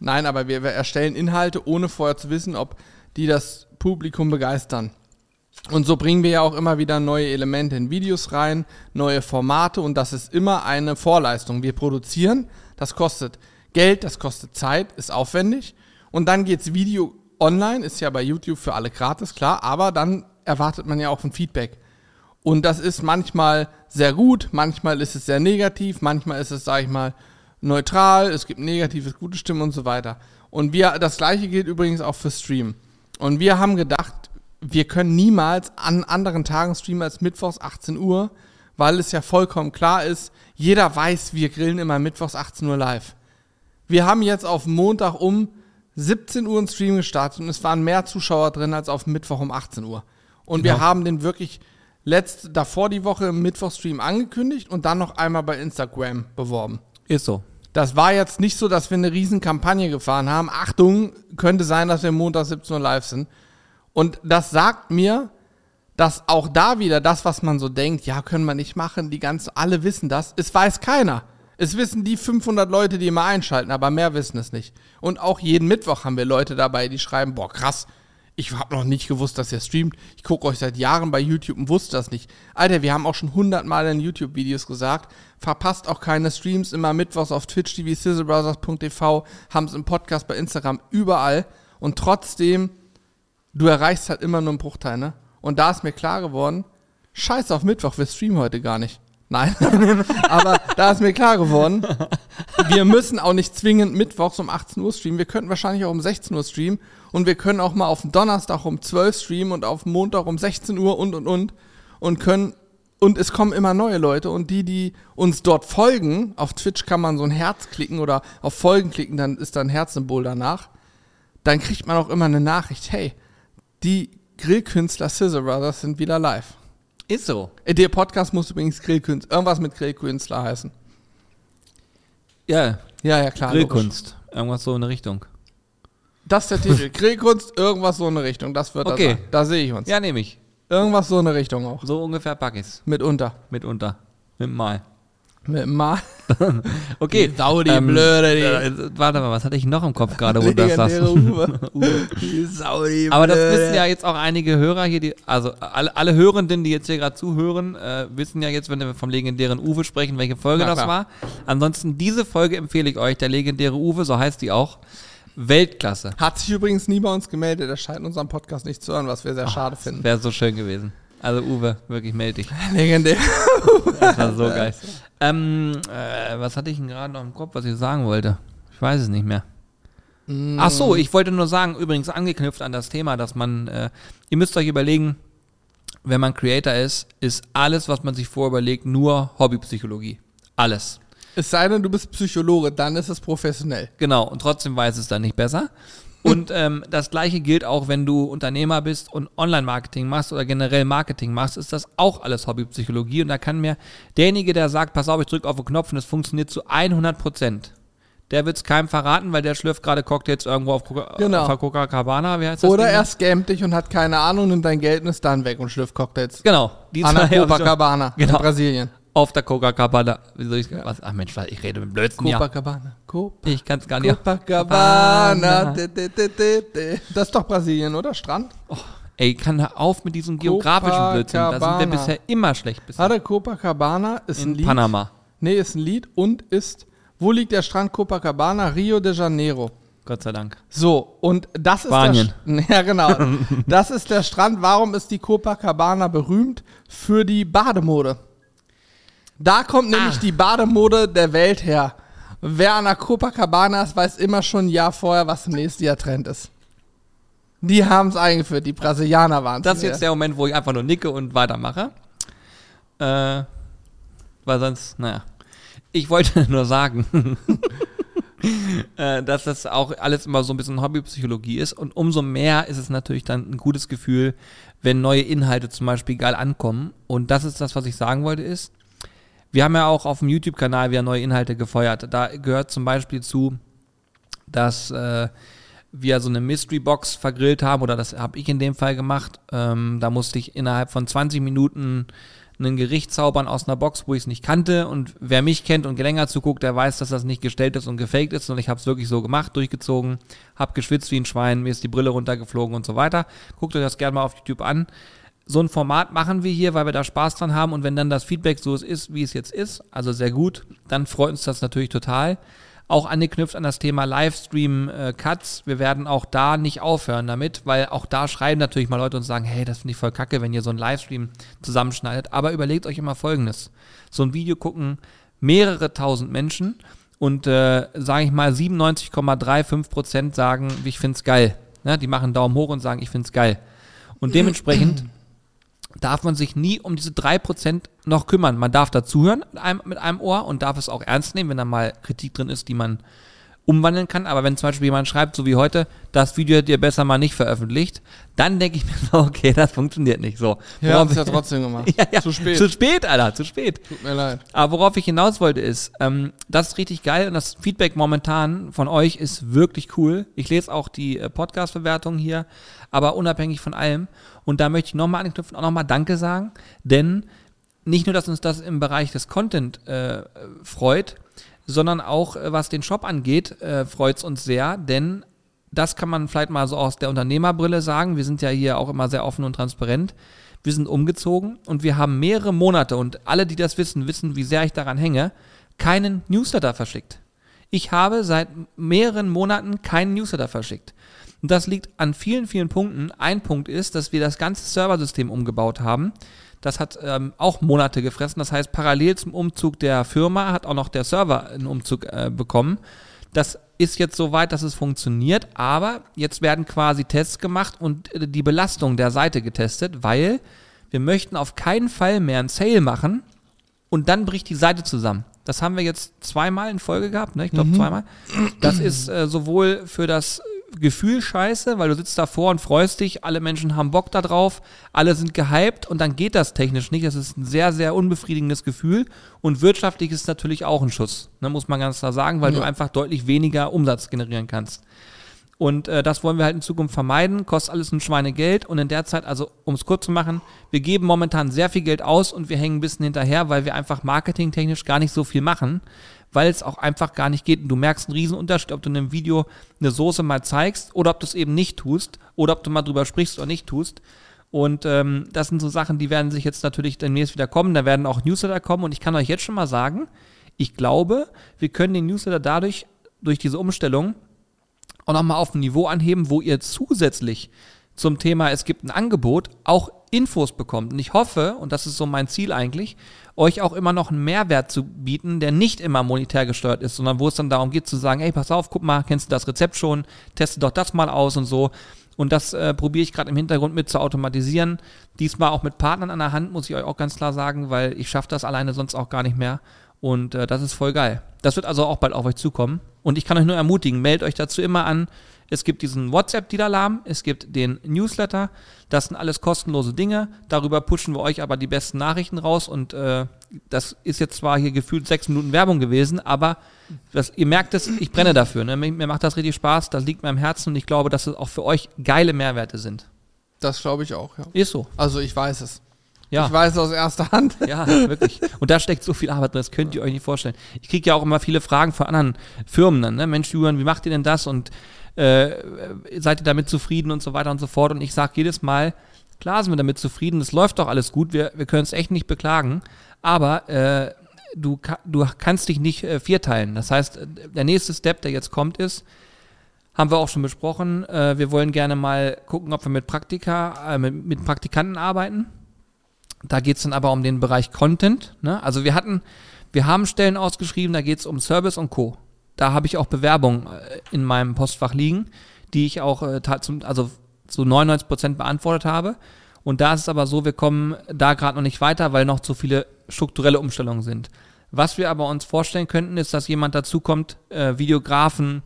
Nein, aber wir erstellen Inhalte, ohne vorher zu wissen, ob die das Publikum begeistern. Und so bringen wir ja auch immer wieder neue Elemente in Videos rein, neue Formate und das ist immer eine Vorleistung. Wir produzieren, das kostet Geld, das kostet Zeit, ist aufwendig und dann geht's Video online, ist ja bei YouTube für alle gratis, klar, aber dann erwartet man ja auch ein Feedback. Und das ist manchmal sehr gut, manchmal ist es sehr negativ, manchmal ist es, sag ich mal, neutral, es gibt negatives, gute Stimmen und so weiter. Und wir, das gleiche gilt übrigens auch für Stream. Und wir haben gedacht, wir können niemals an anderen Tagen streamen als mittwochs 18 Uhr, weil es ja vollkommen klar ist, jeder weiß, wir grillen immer mittwochs 18 Uhr live. Wir haben jetzt auf Montag um 17 Uhr einen Stream gestartet und es waren mehr Zuschauer drin als auf Mittwoch um 18 Uhr. Und wir Genau. haben den wirklich letzt, davor die Woche im Mittwochstream angekündigt und dann noch einmal bei Instagram beworben. Ist so. Das war jetzt nicht so, dass wir eine riesen Kampagne gefahren haben. Achtung, könnte sein, dass wir Montag 17 Uhr live sind. Und das sagt mir, dass auch da wieder das, was man so denkt, ja, können wir nicht machen, die ganz, alle wissen das. Es weiß keiner. Es wissen die 500 Leute, die immer einschalten, aber mehr wissen es nicht. Und auch jeden Mittwoch haben wir Leute dabei, die schreiben, boah, krass, ich habe noch nicht gewusst, dass ihr streamt. Ich gucke euch seit Jahren bei YouTube und wusste das nicht. Alter, wir haben auch schon hundertmal in YouTube-Videos gesagt, verpasst auch keine Streams, immer mittwochs auf Twitch TV, sizzlebrothers.tv, haben es im Podcast bei Instagram, überall. Und trotzdem, du erreichst halt immer nur einen Bruchteil, ne? Und da ist mir klar geworden, scheiß auf Mittwoch, wir streamen heute gar nicht. Nein, [LAUGHS] aber da ist mir klar geworden, wir müssen auch nicht zwingend mittwochs um 18 Uhr streamen. Wir könnten wahrscheinlich auch um 16 Uhr streamen und wir können auch mal auf dem Donnerstag um 12 streamen und auf Montag um 16 Uhr und und und und können und es kommen immer neue Leute und die, die uns dort folgen, auf Twitch kann man so ein Herz klicken oder auf Folgen klicken, dann ist da ein Herzsymbol danach. Dann kriegt man auch immer eine Nachricht, hey, die Grillkünstler Scissor Brothers sind wieder live. Ist so. Äh, Der Podcast muss übrigens Grillkünstler, irgendwas mit Grillkünstler heißen. Ja, Ja, ja, klar. logisch. Grillkunst. Irgendwas so in der Richtung. Das ist der Titel. [LAUGHS] Grillkunst, irgendwas so in eine Richtung. Das wird Okay. das. Da sehe ich uns. Ja, nehme ich. Irgendwas so in eine Richtung auch. So ungefähr pack ich's. Mitunter. Mitunter. Mit Mal. Mit mal. [LAUGHS] Okay. Die Sau, die ähm, Blöde, die. Äh, warte mal, was hatte ich noch im Kopf gerade, wo du das sagst? Legendäre [LAUGHS] Uwe. Die Sau, die Aber das Blöde. wissen ja jetzt auch einige Hörer hier, die, also alle, alle Hörenden, die jetzt hier gerade zuhören, äh, wissen ja jetzt, wenn wir vom legendären Uwe sprechen, welche Folge Na das klar. war. Ansonsten, diese Folge empfehle ich euch, der legendäre Uwe, so heißt die auch. Weltklasse. Hat sich übrigens nie bei uns gemeldet. Er scheint unseren Podcast nicht zu hören, was wir sehr schade finden. Wäre so schön gewesen. Also Uwe, wirklich meld dich. [LAUGHS] Legendär. Das war so geil. Ähm, äh, was hatte ich denn gerade noch im Kopf, was ich sagen wollte? Ich weiß es nicht mehr. Ach so, ich wollte nur sagen, übrigens angeknüpft an das Thema, dass man, äh, ihr müsst euch überlegen, wenn man Creator ist, ist alles, was man sich vorüberlegt, nur Hobbypsychologie. Alles. Es sei denn, du bist Psychologe, dann ist es professionell. Genau, und trotzdem weiß es dann nicht besser. Und ähm, das gleiche gilt auch, wenn du Unternehmer bist und Online-Marketing machst oder generell Marketing machst, ist das auch alles Hobbypsychologie. Und da kann mir derjenige, der sagt, pass auf, ich drücke auf den Knopf und es funktioniert zu 100 Prozent, der wird es keinem verraten, weil der schlürft gerade Cocktails irgendwo auf Coca- Genau. auf Coca-Cabana. Wie heißt das Oder Ding? er scammt dich und hat keine Ahnung, nimmt dein Geld und ist dann weg und schlürft Cocktails. Genau. Die An der zwei Copacabana Genau. in Brasilien. Auf der Coca-Cabana. Wie soll ich was? Ach Mensch, ich rede mit Blödsinn. Ja. Copacabana. Copa- Ich kann es gar nicht. Copacabana. Das ist doch Brasilien, oder? Strand? Ey, kann auf mit diesem geografischen Blödsinn. Da sind wir Copacabana. bisher immer schlecht. Bisher. Warte, Copacabana ist ein In Lied. Panama. Nee, ist ein Lied und ist. Wo liegt der Strand Copacabana? Rio de Janeiro. Gott sei Dank. So, und das ist Spanien. der St- [LAUGHS] Ja, genau. das ist der Strand. Warum ist die Copacabana berühmt? Für die Bademode. Da kommt nämlich Ah. die Bademode der Welt her. Wer an der Copacabana ist, weiß immer schon ein Jahr vorher, was im nächsten Jahr Trend ist. Die haben es eingeführt, die Brasilianer waren Das ist jetzt der Moment, wo ich einfach nur nicke und weitermache. Äh, weil sonst, naja. Ich wollte [LAUGHS] nur sagen, [LAUGHS] äh, dass das auch alles immer so ein bisschen Hobbypsychologie ist. Und umso mehr ist es natürlich dann ein gutes Gefühl, wenn neue Inhalte zum Beispiel geil ankommen. Und das ist das, was ich sagen wollte, ist, wir haben ja auch auf dem YouTube-Kanal wieder neue Inhalte gefeuert. Da gehört zum Beispiel zu, dass äh, wir so eine Mystery Box vergrillt haben, oder das habe ich in dem Fall gemacht. Ähm, da musste ich innerhalb von 20 Minuten ein Gericht zaubern aus einer Box, wo ich es nicht kannte. Und wer mich kennt und länger zuguckt, der weiß, dass das nicht gestellt ist und gefaked ist. Und ich habe es wirklich so gemacht, durchgezogen, habe geschwitzt wie ein Schwein, mir ist die Brille runtergeflogen und so weiter. Guckt euch das gerne mal auf YouTube an. So ein Format machen wir hier, weil wir da Spaß dran haben. Und wenn dann das Feedback so ist, wie es jetzt ist, also sehr gut, dann freut uns das natürlich total. Auch angeknüpft an das Thema Livestream-Cuts. Wir werden auch da nicht aufhören damit, weil auch da schreiben natürlich mal Leute und sagen, hey, das finde ich voll kacke, wenn ihr so einen Livestream zusammenschneidet. Aber überlegt euch immer Folgendes. So ein Video gucken mehrere tausend Menschen und, äh, sage ich mal, 97,35 Prozent sagen, ich finde es geil. Ne? Die machen Daumen hoch und sagen, ich finde es geil. Und dementsprechend [CLEARS THROAT] darf man sich nie um diese 3% noch kümmern. Man darf dazuhören mit einem, mit einem Ohr und darf es auch ernst nehmen, wenn da mal Kritik drin ist, die man umwandeln kann. Aber wenn zum Beispiel jemand schreibt, so wie heute, das Video hättet ihr besser mal nicht veröffentlicht, dann denke ich mir so, [LAUGHS] okay, das funktioniert nicht so. Wir haben es ja trotzdem gemacht. [LAUGHS] ja, ja, Zu spät. Zu spät, Alter, zu spät. Tut mir leid. Aber worauf ich hinaus wollte ist, ähm, das ist richtig geil und das Feedback momentan von euch ist wirklich cool. Ich lese auch die äh, Podcast-Bewertungen hier, aber unabhängig von allem. Und da möchte ich nochmal anknüpfen, auch nochmal Danke sagen, denn nicht nur, dass uns das im Bereich des Content äh, freut, sondern auch äh, was den Shop angeht, äh, freut es uns sehr, denn das kann man vielleicht mal so aus der Unternehmerbrille sagen. Wir sind ja hier auch immer sehr offen und transparent. Wir sind umgezogen und wir haben mehrere Monate und alle, die das wissen, wissen, wie sehr ich daran hänge, keinen Newsletter verschickt. Ich habe seit mehreren Monaten keinen Newsletter verschickt. Und das liegt an vielen, vielen Punkten. Ein Punkt ist, dass wir das ganze Serversystem umgebaut haben. Das hat ähm, auch Monate gefressen. Das heißt, parallel zum Umzug der Firma hat auch noch der Server einen Umzug äh, bekommen. Das ist jetzt so weit, dass es funktioniert, aber jetzt werden quasi Tests gemacht und äh, die Belastung der Seite getestet, weil wir möchten auf keinen Fall mehr einen Sale machen und dann bricht die Seite zusammen. Das haben wir jetzt zweimal in Folge gehabt, ne? Ich glaube zweimal. Das ist äh, sowohl für das Gefühl scheiße, weil du sitzt davor und freust dich, alle Menschen haben Bock da drauf, alle sind gehypt und dann geht das technisch nicht. Das ist ein sehr, sehr unbefriedigendes Gefühl und wirtschaftlich ist es natürlich auch ein Schuss, ne, muss man ganz klar sagen, weil Ja. du einfach deutlich weniger Umsatz generieren kannst. Und äh, das wollen wir halt in Zukunft vermeiden. Kostet alles ein Schweinegeld. Und in der Zeit, also um es kurz zu machen, wir geben momentan sehr viel Geld aus und wir hängen ein bisschen hinterher, weil wir einfach marketingtechnisch gar nicht so viel machen, weil es auch einfach gar nicht geht. Und du merkst einen riesen Unterschied, ob du in einem Video eine Soße mal zeigst oder ob du es eben nicht tust oder ob du mal drüber sprichst oder nicht tust. Und ähm, das sind so Sachen, die werden sich jetzt natürlich demnächst wieder kommen. Da werden auch Newsletter kommen. Und ich kann euch jetzt schon mal sagen, ich glaube, wir können den Newsletter dadurch, durch diese Umstellung, auch nochmal auf ein Niveau anheben, wo ihr zusätzlich zum Thema, es gibt ein Angebot, auch Infos bekommt. Und ich hoffe, und das ist so mein Ziel eigentlich, euch auch immer noch einen Mehrwert zu bieten, der nicht immer monetär gesteuert ist, sondern wo es dann darum geht zu sagen, ey, pass auf, guck mal, kennst du das Rezept schon, teste doch das mal aus und so. Und das äh, probiere ich gerade im Hintergrund mit zu automatisieren. Diesmal auch mit Partnern an der Hand, muss ich euch auch ganz klar sagen, weil ich schaffe das alleine sonst auch gar nicht mehr. Und äh, das ist voll geil. Das wird also auch bald auf euch zukommen. Und ich kann euch nur ermutigen, meldet euch dazu immer an. Es gibt diesen WhatsApp-Deal-Alarm, es gibt den Newsletter. Das sind alles kostenlose Dinge. Darüber pushen wir euch aber die besten Nachrichten raus. Und äh, das ist jetzt zwar hier gefühlt sechs Minuten Werbung gewesen, aber das, ihr merkt es, ich brenne dafür. Ne? Mir, mir macht das richtig Spaß, das liegt mir am Herzen und ich glaube, dass es auch für euch geile Mehrwerte sind. Das glaube ich auch, ja. Ist so. Also ich weiß es. Ja. Ich weiß es aus erster Hand. Ja, wirklich. Und da steckt so viel Arbeit drin, das könnt ihr euch nicht vorstellen. Ich kriege ja auch immer viele Fragen von anderen Firmen dann, ne? Mensch, Julian, wie macht ihr denn das? Und äh, seid ihr damit zufrieden und so weiter und so fort? Und ich sage jedes Mal, klar sind wir damit zufrieden, es läuft doch alles gut, wir, wir können es echt nicht beklagen, aber äh, du, du kannst dich nicht äh, vierteilen. Das heißt, der nächste Step, der jetzt kommt, ist, haben wir auch schon besprochen, äh, wir wollen gerne mal gucken, ob wir mit Praktika, äh, mit, mit Praktikanten arbeiten. Da geht es dann aber um den Bereich Content. Ne? Also wir hatten, wir haben Stellen ausgeschrieben, da geht es um Service und Co. Da habe ich auch Bewerbungen äh, in meinem Postfach liegen, die ich auch äh, also zu 99 Prozent beantwortet habe. Und da ist es aber so, wir kommen da gerade noch nicht weiter, weil noch zu viele strukturelle Umstellungen sind. Was wir aber uns vorstellen könnten, ist, dass jemand dazukommt, äh, Videografen,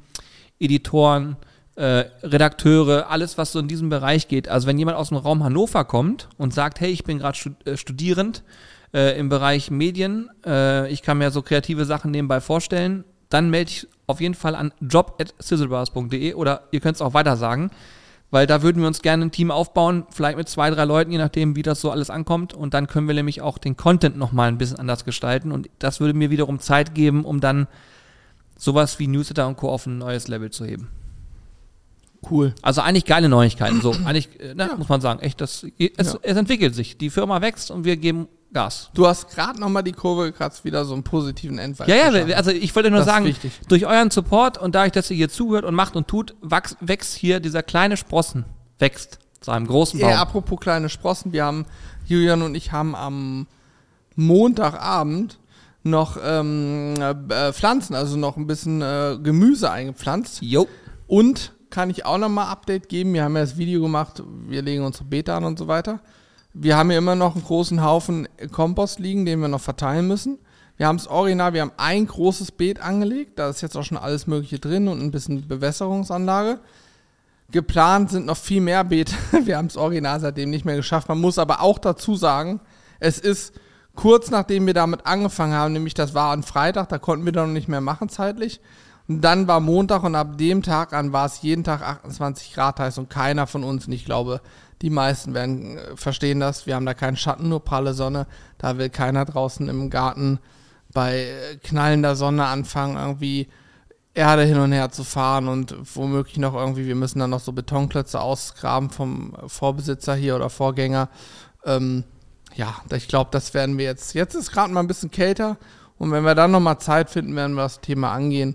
Editoren, äh, Redakteure, alles, was so in diesem Bereich geht. Also wenn jemand aus dem Raum Hannover kommt und sagt, hey, ich bin gerade äh, studierend äh, im Bereich Medien, äh, ich kann mir so kreative Sachen nebenbei vorstellen, dann melde ich auf jeden Fall an job.sizzlebars.de oder ihr könnt es auch weiter sagen, weil da würden wir uns gerne ein Team aufbauen, vielleicht mit zwei, drei Leuten, je nachdem, wie das so alles ankommt. Und dann können wir nämlich auch den Content nochmal ein bisschen anders gestalten. Und das würde mir wiederum Zeit geben, um dann sowas wie Newsletter und Co. auf ein neues Level zu heben. Cool. Also eigentlich geile Neuigkeiten. So, [CLEARS THROAT] eigentlich, äh, ne, muss man sagen, echt, das, es, Ja. es entwickelt sich. Die Firma wächst und wir geben Gas. Du hast gerade nochmal die Kurve gekratzt, wieder so einen positiven Endwert. Ja, ja, also ich wollte nur Das sagen, durch euren Support und dadurch, dass ihr hier zuhört und macht und tut, wachs, wächst hier dieser kleine Sprossen, wächst zu einem großen Baum. Ja, apropos kleine Sprossen, wir haben, Julian und ich haben am Montagabend noch ähm, äh, Pflanzen, also noch ein bisschen äh, Gemüse eingepflanzt. Jo. Und kann ich auch nochmal Update geben? Wir haben ja das Video gemacht, wir legen unsere Beete an und so weiter. Wir haben hier immer noch einen großen Haufen Kompost liegen, den wir noch verteilen müssen. Wir haben es original, wir haben ein großes Beet angelegt, da ist jetzt auch schon alles Mögliche drin und ein bisschen Bewässerungsanlage. Geplant sind noch viel mehr Beete. [LAUGHS] Wir haben es original seitdem nicht mehr geschafft. Man muss aber auch dazu sagen, es ist kurz nachdem wir damit angefangen haben, nämlich das war an Freitag, da konnten wir dann noch nicht mehr machen zeitlich. Und dann war Montag und ab dem Tag an war es jeden Tag 28 Grad heiß und keiner von uns, und ich glaube, die meisten werden äh, verstehen das, wir haben da keinen Schatten, nur pralle Sonne. Da will keiner draußen im Garten bei äh, knallender Sonne anfangen, irgendwie Erde hin und her zu fahren und womöglich noch irgendwie, wir müssen dann noch so Betonklötze ausgraben vom Vorbesitzer hier oder Vorgänger. Ähm, ja, ich glaube, das werden wir jetzt. Jetzt ist gerade mal ein bisschen kälter und wenn wir dann nochmal Zeit finden, werden wir das Thema angehen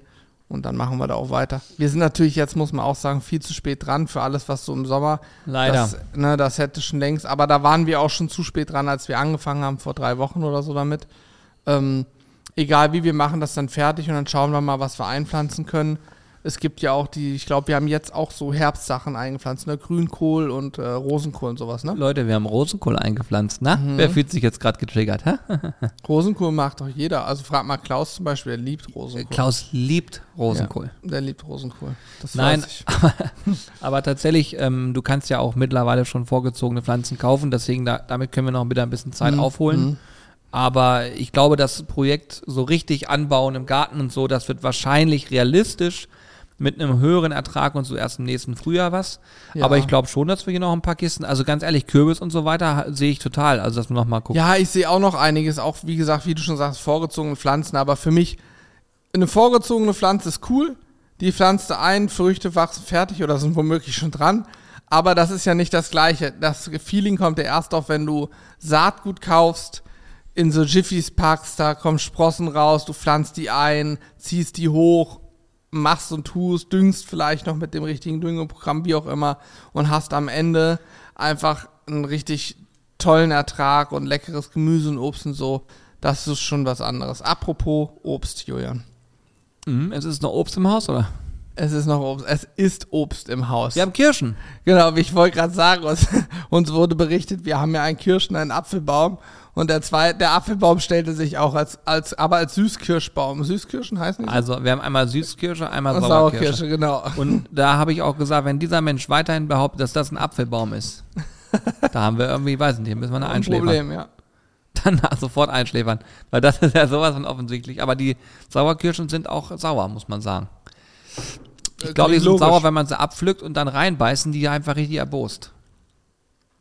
und dann machen wir da auch weiter. Wir sind natürlich jetzt, muss man auch sagen, viel zu spät dran für alles, was so im Sommer. Leider. Das, ne, das hätte schon längst, aber da waren wir auch schon zu spät dran, als wir angefangen haben, vor drei Wochen oder so damit. Ähm, egal wie, wir machen das dann fertig und dann schauen wir mal, was wir einpflanzen können. Es gibt ja auch die, ich glaube, wir haben jetzt auch so Herbstsachen eingepflanzt, ne? Grünkohl und äh, Rosenkohl und sowas, ne? Leute, wir haben Rosenkohl eingepflanzt, na? Wer fühlt sich jetzt gerade getriggert, hä? [LAUGHS] Rosenkohl macht doch jeder. Also frag mal Klaus zum Beispiel, der liebt Rosenkohl. Klaus liebt Rosenkohl. Ja, der liebt Rosenkohl. Das Nein, [LAUGHS] aber, aber tatsächlich, ähm, du kannst ja auch mittlerweile schon vorgezogene Pflanzen kaufen, deswegen da, damit können wir noch wieder ein bisschen Zeit Mhm, aufholen. mhm. Aber ich glaube, das Projekt so richtig anbauen im Garten und so, das wird wahrscheinlich realistisch mit einem höheren Ertrag und so erst im nächsten Frühjahr was. Ja. Aber ich glaube schon, dass wir hier noch ein paar Kisten, also ganz ehrlich, Kürbis und so weiter sehe ich total. Also, dass wir noch mal gucken. Ja, ich sehe auch noch einiges, auch wie gesagt, wie du schon sagst, vorgezogene Pflanzen, aber für mich, eine vorgezogene Pflanze ist cool. Die pflanzt ein, Früchte wachsen fertig oder sind womöglich schon dran. Aber das ist ja nicht das Gleiche. Das Feeling kommt ja erst auf, wenn du Saatgut kaufst, in so Jiffys packst, da kommen Sprossen raus, du pflanzt die ein, ziehst die hoch, machst und tust, düngst vielleicht noch mit dem richtigen Düngeprogramm, wie auch immer, und hast am Ende einfach einen richtig tollen Ertrag und leckeres Gemüse und Obst und so. Das ist schon was anderes. Apropos Obst, Julian. Mhm, es ist noch Obst im Haus, oder? Es ist noch Obst. Es ist Obst im Haus. Wir haben Kirschen. Genau, wie ich wollte gerade sagen, uns, [LAUGHS] uns wurde berichtet, wir haben ja einen Kirschen, einen Apfelbaum und der zweite, der Apfelbaum stellte sich auch als, als aber als Süßkirschbaum. Süßkirschen heißen die? so? Also, wir haben einmal Süßkirsche, einmal Und Sauerkirsche. Sauerkirsche, genau. Und da habe ich auch gesagt, wenn dieser Mensch weiterhin behauptet, dass das ein Apfelbaum ist, [LAUGHS] da haben wir irgendwie, weiß nicht, müssen wir eine Ein einschläfern. Problem, ja. Dann [LAUGHS] sofort einschläfern. Weil das ist ja sowas von offensichtlich. Aber die Sauerkirschen sind auch sauer, muss man sagen. Ich Äh, glaube, die sind logisch. sauer, wenn man sie abpflückt und dann reinbeißen, die einfach richtig erbost.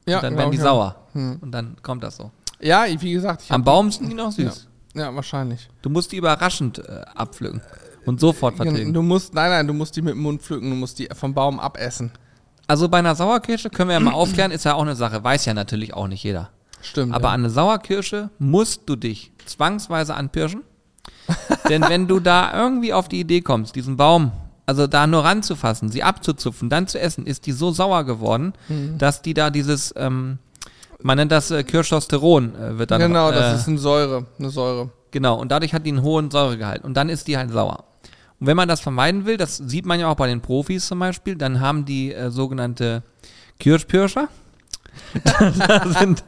Ja, und dann werden die ich sauer. Hm. Und dann kommt das so. Ja, ich- wie gesagt, ich Am Baum sind die noch süß. Ja, wahrscheinlich. Du musst die überraschend äh, abpflücken und sofort vertilgen. Du musst, nein, nein, du musst die mit dem Mund pflücken, du musst die vom Baum abessen. Also bei einer Sauerkirsche können wir ja mal aufklären, ist ja auch eine Sache, weiß ja natürlich auch nicht jeder. Stimmt. Aber ja. an eine Sauerkirsche musst du dich zwangsweise anpirschen. Denn wenn du da irgendwie auf die Idee kommst, diesen Baum, also da nur ranzufassen, sie abzuzupfen, dann zu essen, ist die so sauer geworden, Mhm. dass die da dieses, ähm, man nennt das äh, Kirchosteron, äh, wird dann genau, äh, das ist eine Säure, eine Säure. Genau, und dadurch hat die einen hohen Säuregehalt und dann ist die halt sauer. Und wenn man das vermeiden will, das sieht man ja auch bei den Profis zum Beispiel, dann haben die äh, sogenannte Kirschpirscher. [LAUGHS] da sind,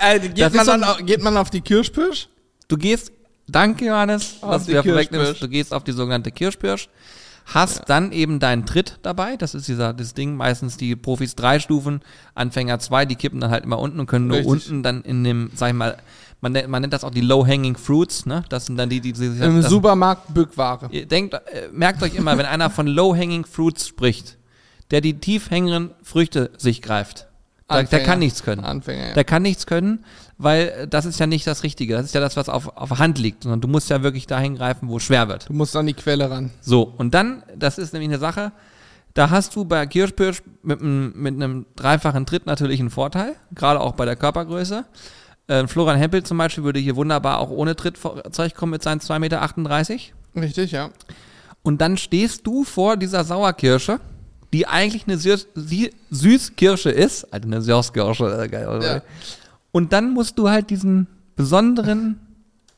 Äh, geht, man ist so dann, ein- au- geht man auf die Kirschpirsch? du gehst, danke Johannes, Auf was die du ja vorwegnimmst, du gehst auf die sogenannte Kirschpirsch, hast dann eben deinen Tritt dabei, das ist dieser, das Ding, meistens die Profis drei Stufen, Anfänger zwei, die kippen dann halt immer unten und können nur Richtig. unten dann in dem, sag ich mal, man nennt, man nennt das auch die Low-Hanging Fruits, ne? Das sind dann die, die, die Im das, Supermarkt Bückware. Ihr denkt, äh, merkt euch immer, wenn einer von Low-Hanging Fruits spricht, der die tief hängenden Früchte sich greift, der, der Anfänger. kann nichts können. Anfänger, ja. Der kann nichts können, weil äh, das ist ja nicht das Richtige. Das ist ja das, was auf, auf der Hand liegt, sondern du musst ja wirklich dahin greifen, wo es schwer wird. Du musst an die Quelle ran. So, und dann, das ist nämlich eine Sache, da hast du bei Kirschpirsch mit, einem- mit einem dreifachen Tritt natürlich einen Vorteil, gerade auch bei der Körpergröße. Äh, Florian Hempel zum Beispiel würde hier wunderbar auch ohne Tritt zurechtkommen mit seinen 2,38 Meter. Richtig, ja. Und dann stehst du vor dieser Sauerkirsche, die eigentlich eine Süß Süßkirsche ist. Also eine Süßkirsche, äh, geil. oder? Ja. Und dann musst du halt diesen besonderen,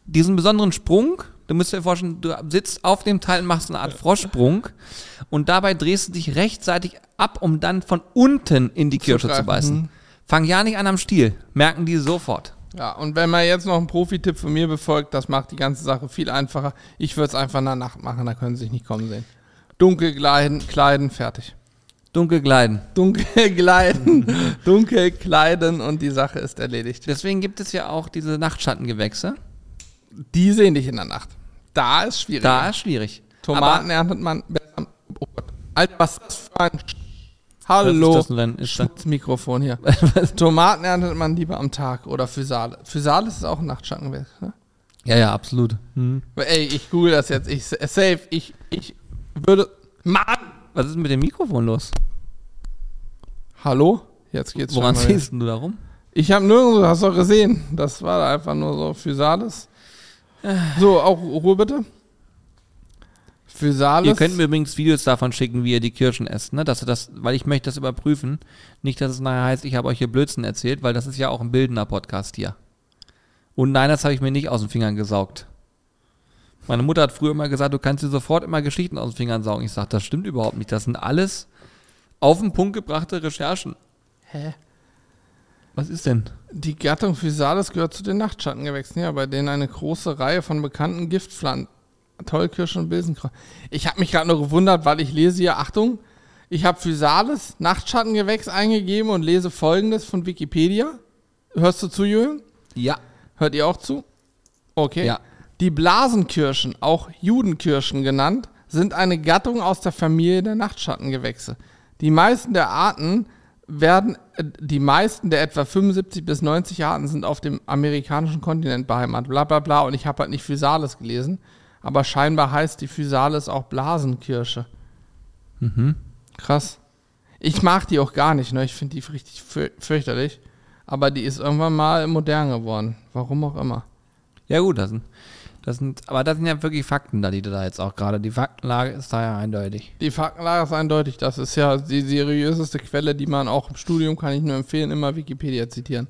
diesen besonderen Sprung, du musst dir vorstellen, du sitzt auf dem Teil und machst eine Art Froschsprung und dabei drehst du dich rechtzeitig ab, um dann von unten in die Kirsche zu greifen, beißen. Fang ja nicht an am Stiel, merken die sofort. Ja, und wenn man jetzt noch einen Profi-Tipp von mir befolgt, das macht die ganze Sache viel einfacher. Ich würde es einfach in der Nacht machen, da können sie sich nicht kommen sehen. Dunkel kleiden, kleiden, fertig. Dunkel kleiden. Dunkel kleiden, [LAUGHS] dunkel kleiden und die Sache ist erledigt. Deswegen gibt es ja auch diese Nachtschattengewächse. Die sehen dich in der Nacht. Da ist schwierig. Da ist schwierig. Tomaten erntet man. Oh Gott. Alter, was ist das für ein. Aber, Hallo. was ist das denn? Ist da, [LAUGHS] Das Mikrofon hier. Tomaten erntet man lieber am Tag oder Physale. Physale ist auch ein Nachtschattenwerk, ne? ja, ja, absolut. Hm. Aber Ey, ich google das jetzt. Ich safe. Ich, ich würde. Mann! Was ist mit dem Mikrofon los? Hallo? Jetzt geht's Woran ziehst du da rum? Ich habe nirgendwo, hast du doch gesehen. Das war einfach nur so Physales. So, auch Ruhe bitte. Physales. Ihr könnt mir übrigens Videos davon schicken, wie ihr die Kirschen esst, ne? Dass das, weil ich möchte das überprüfen. Nicht, dass es nachher heißt, ich habe euch hier Blödsinn erzählt, weil das ist ja auch ein bildender Podcast hier. Und nein, das habe ich mir nicht aus den Fingern gesaugt. Meine Mutter hat früher immer gesagt, du kannst dir sofort immer Geschichten aus den Fingern saugen. Ich sage, das stimmt überhaupt nicht. Das sind alles auf den Punkt gebrachte Recherchen. Hä? Was ist denn? Die Gattung Physalis gehört zu den Nachtschattengewächsen, ja, bei denen eine große Reihe von bekannten Giftpflanzen, Tollkirsche und Bilsenkreuz. Ich habe mich gerade nur gewundert, weil ich lese hier, Achtung, ich habe Physalis, Nachtschattengewächs eingegeben und lese folgendes von Wikipedia. Hörst du zu, Jürgen? Ja. Hört ihr auch zu? Okay. Ja. Die Blasenkirschen, auch Judenkirschen genannt, sind eine Gattung aus der Familie der Nachtschattengewächse. Die meisten der Arten werden, äh, die meisten der etwa 75 bis 90 Arten sind auf dem amerikanischen Kontinent beheimatet. Bla bla bla. Und ich habe halt nicht Physalis gelesen, aber scheinbar heißt die Physalis auch Blasenkirsche. Mhm. Krass. Ich mag die auch gar nicht, ne? Ich finde die richtig für fürchterlich. Aber die ist irgendwann mal modern geworden. Warum auch immer. Ja, gut, das sind, das sind, aber das sind ja wirklich Fakten da, die du da jetzt auch gerade. Die Faktenlage ist da ja eindeutig. Die Faktenlage ist eindeutig. Das ist ja die seriöseste Quelle, die man auch im Studium, kann ich nur empfehlen, immer Wikipedia zitieren.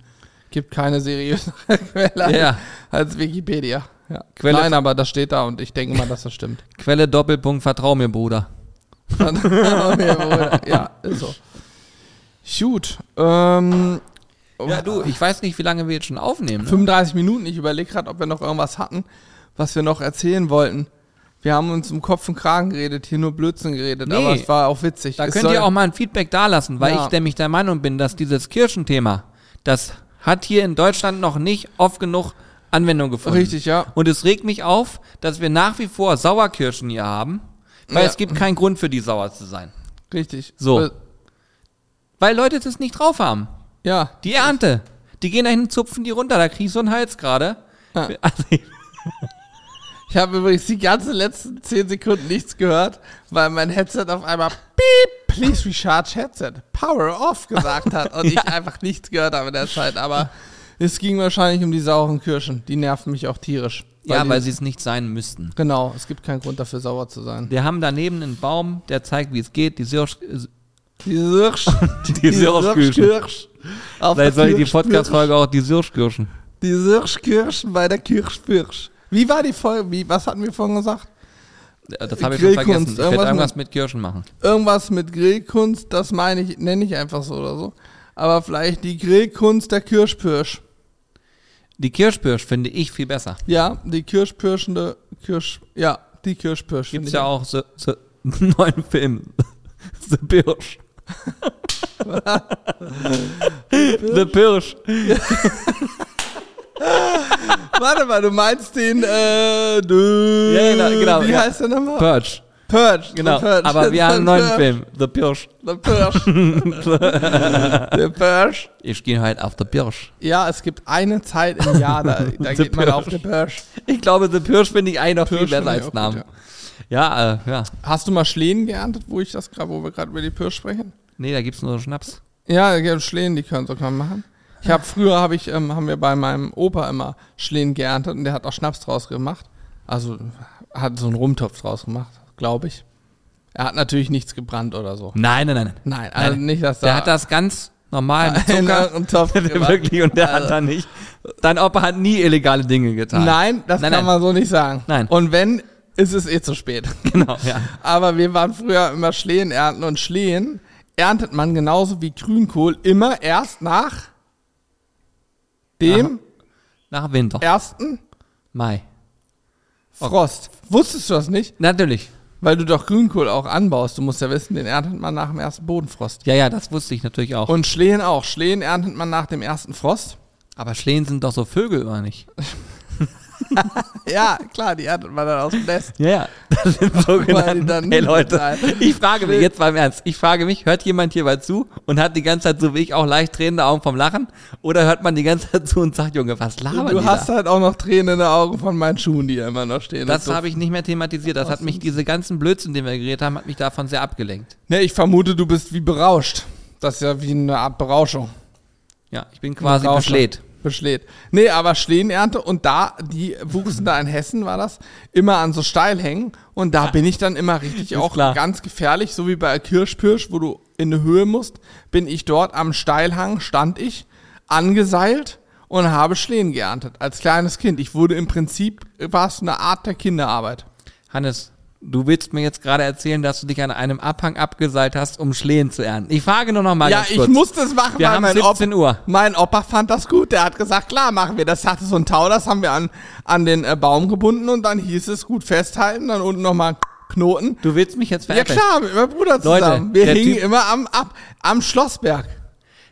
Gibt keine seriösere [LAUGHS] Quelle Ja. als Wikipedia. Ja. Quelle- Nein, aber das steht da und ich denke mal, dass das stimmt. [LAUGHS] Quelle Doppelpunkt, [LAUGHS] vertrau mir, Bruder. ja, ist so. Gut. Ähm, Ja, du, ich weiß nicht, wie lange wir jetzt schon aufnehmen. Ne? 35 Minuten. Ich überlege gerade, ob wir noch irgendwas hatten, was wir noch erzählen wollten. Wir haben uns um Kopf und Kragen geredet, hier nur Blödsinn geredet, Nee. aber es war auch witzig. Da Es könnt ihr auch mal ein Feedback dalassen, weil Ja. ich nämlich der Meinung bin, dass dieses Kirchenthema, das hat hier in Deutschland noch nicht oft genug Anwendung gefunden. Richtig, ja. Und es regt mich auf, dass wir nach wie vor Sauerkirschen hier haben, weil Ja. es gibt keinen Grund für die sauer zu sein. Richtig. So. Äh, Weil Leute das nicht drauf haben. Ja. Die Ernte. Die gehen dahin, zupfen die runter, da krieg ich so einen Hals gerade. Ja. Also, [LAUGHS] Ich habe übrigens die ganzen letzten 10 Sekunden nichts gehört, weil mein Headset auf einmal Beep, please recharge Headset, power off gesagt hat und [LAUGHS] ich einfach nichts gehört habe in der Zeit. Aber es ging wahrscheinlich um die sauren Kirschen. Die nerven mich auch tierisch. ja, die, weil sie es nicht sein müssten. Genau, es gibt keinen Grund dafür, sauer zu sein. Wir haben daneben einen Baum, der zeigt, wie es geht. Die Sirsch, Die Sirsch. [LAUGHS] die Sirschkirschen. Kirsch. Auf Vielleicht soll die Kirsch- Podcast-Folge auch die Sirschkirschen. Die Sirschkirschen bei der Kirschpirsch. Wie war die Folge? Wie, was hatten wir vorhin gesagt? Das habe ich schon vergessen. Ich irgendwas irgendwas mit Kirschen machen. Irgendwas mit Grillkunst, das meine ich, nenne ich einfach so oder so. Aber vielleicht die Grillkunst der Kirschpirsch. Die Kirschpirsch finde ich viel besser. Ja, die Kirschpirschende Kirsch. Ja, die Kirschpirsch. Gibt es ja auch so, so einen neuen Film. [LAUGHS] The Pirsch. [LAUGHS] The Pirsch. [LAUGHS] [LAUGHS] Warte mal, du meinst den, äh, dö, Ja, genau, genau, Wie ja. heißt der nochmal? Purge. Purge. Genau. The Purge. Aber wir haben einen neuen The Film. The Pirsch. The Purge. [LAUGHS] Der Purge. Ich gehe halt auf The Pirsch. Ja, es gibt eine Zeit im Jahr, da, [LAUGHS] da The geht man Purge. auf den Purge. Ich glaube, The Pirsch finde ich eigentlich noch viel Pirsch besser als Namen. gut, ja, äh, ja. Hast du mal Schlehen geerntet, wo ich das gerade, wo wir gerade über die Pirsch sprechen? Nee, da gibt es nur Schnaps. Ja, ja, Schlehen, die können so kann man machen. Ich habe früher habe ich ähm, haben wir bei meinem Opa immer Schlehen geerntet und der hat auch Schnaps draus gemacht. Also hat so einen Rumtopf draus gemacht, glaube ich. Er hat natürlich nichts gebrannt oder so. Nein, nein, nein. Nein, also Nein. nicht, dass da Der hat das ganz normal mit [LAUGHS] in Zucker. einen Topf. [LAUGHS] Wirklich, und der Also- hat da nicht. Dein Opa hat nie illegale Dinge getan. Nein, das Nein, kann nein. man so nicht sagen. Nein. Und wenn, ist es eh zu spät. [LAUGHS] Genau, ja. Aber wir waren früher immer Schlehen ernten und Schlehen erntet man genauso wie Grünkohl immer erst nach dem Nach Winter. ersten Mai. Frost. Wusstest du das nicht? Natürlich. Weil du doch Grünkohl auch anbaust. Du musst ja wissen, den erntet man nach dem ersten Bodenfrost. Ja, ja, das wusste ich natürlich auch. Und Schlehen auch. Schlehen erntet man nach dem ersten Frost. Aber Schlehen sind doch so Vögel, oder nicht? [LAUGHS] [LAUGHS] Ja, klar, die erntet man dann aus dem Nest. Ja, ja. [LAUGHS] Das sind [LAUGHS] sogenannte. Hey Leute, ich frage mich jetzt mal im Ernst. Ich frage mich, hört jemand hierbei zu und hat die ganze Zeit so wie ich auch leicht tränende Augen vom Lachen? Oder hört man die ganze Zeit zu und sagt, Junge, was labern Du die hast da? halt auch noch Tränen in den Augen von meinen Schuhen, die immer noch stehen. Das habe ich nicht mehr thematisiert. Das hat mich, diese ganzen Blödsinn, den wir geredet haben, hat mich davon sehr abgelenkt. Ne, ich vermute, du bist wie berauscht. Das ist ja wie eine Art Berauschung. Ja, ich bin quasi beschlägt. Beschlägt. Nee, aber Schlehenernte und da, die wuchsen da in Hessen, war das, immer an so Steilhängen und da bin ich dann immer richtig Ist auch klar. ganz gefährlich, so wie bei Kirschpirsch, wo du in eine Höhe musst, bin ich dort am Steilhang, stand ich, angeseilt und habe Schlehen geerntet als kleines Kind. Ich wurde im Prinzip, war es eine Art der Kinderarbeit. Hannes, du willst mir jetzt gerade erzählen, dass du dich an einem Abhang abgeseilt hast, um Schlehen zu ernten. Ich frage nur noch mal Ja, ich muss das machen, Wir weil haben mein, 17 Uhr. mein Opa fand das gut. Der hat gesagt, klar, machen wir. Das hatte so ein Tau, das haben wir an, an den äh, Baum gebunden und dann hieß es gut festhalten, dann unten nochmal Knoten. Du willst mich jetzt Ja veräppeln. klar, mit meinem Bruder Leute, zusammen. wir der hingen Typ- immer am, ab, am Schlossberg.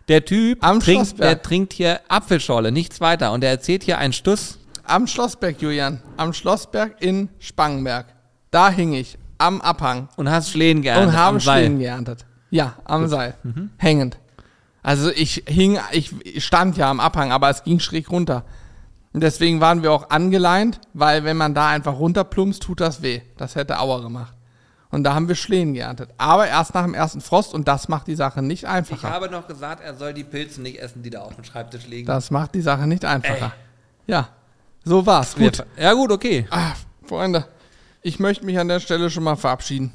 Der Typ Am trinkt, Schlossberg. der trinkt hier Apfelschorle, nichts weiter. Und er erzählt hier einen Stuss. Am Schlossberg, Julian. Am Schlossberg in Spangenberg. Da hing ich. Am Abhang. Und hast Schlehen geerntet und habe. Schlehen geerntet. Ja, am Seil. Mhm. Hängend. Also ich hing, ich stand ja am Abhang, aber es ging schräg runter. Und deswegen waren wir auch angeleint, weil wenn man da einfach runterplumpst, tut das weh. Das hätte Auer gemacht. Und da haben wir Schlehen geerntet. Aber erst nach dem ersten Frost und das macht die Sache nicht Ich einfacher. habe noch gesagt, er soll die Pilze nicht essen, die da auf dem Schreibtisch liegen. Das macht die Sache nicht einfacher. Ja, so war's. Gut. Ja gut, okay. Ah, Freunde, ich möchte mich an der Stelle schon mal verabschieden.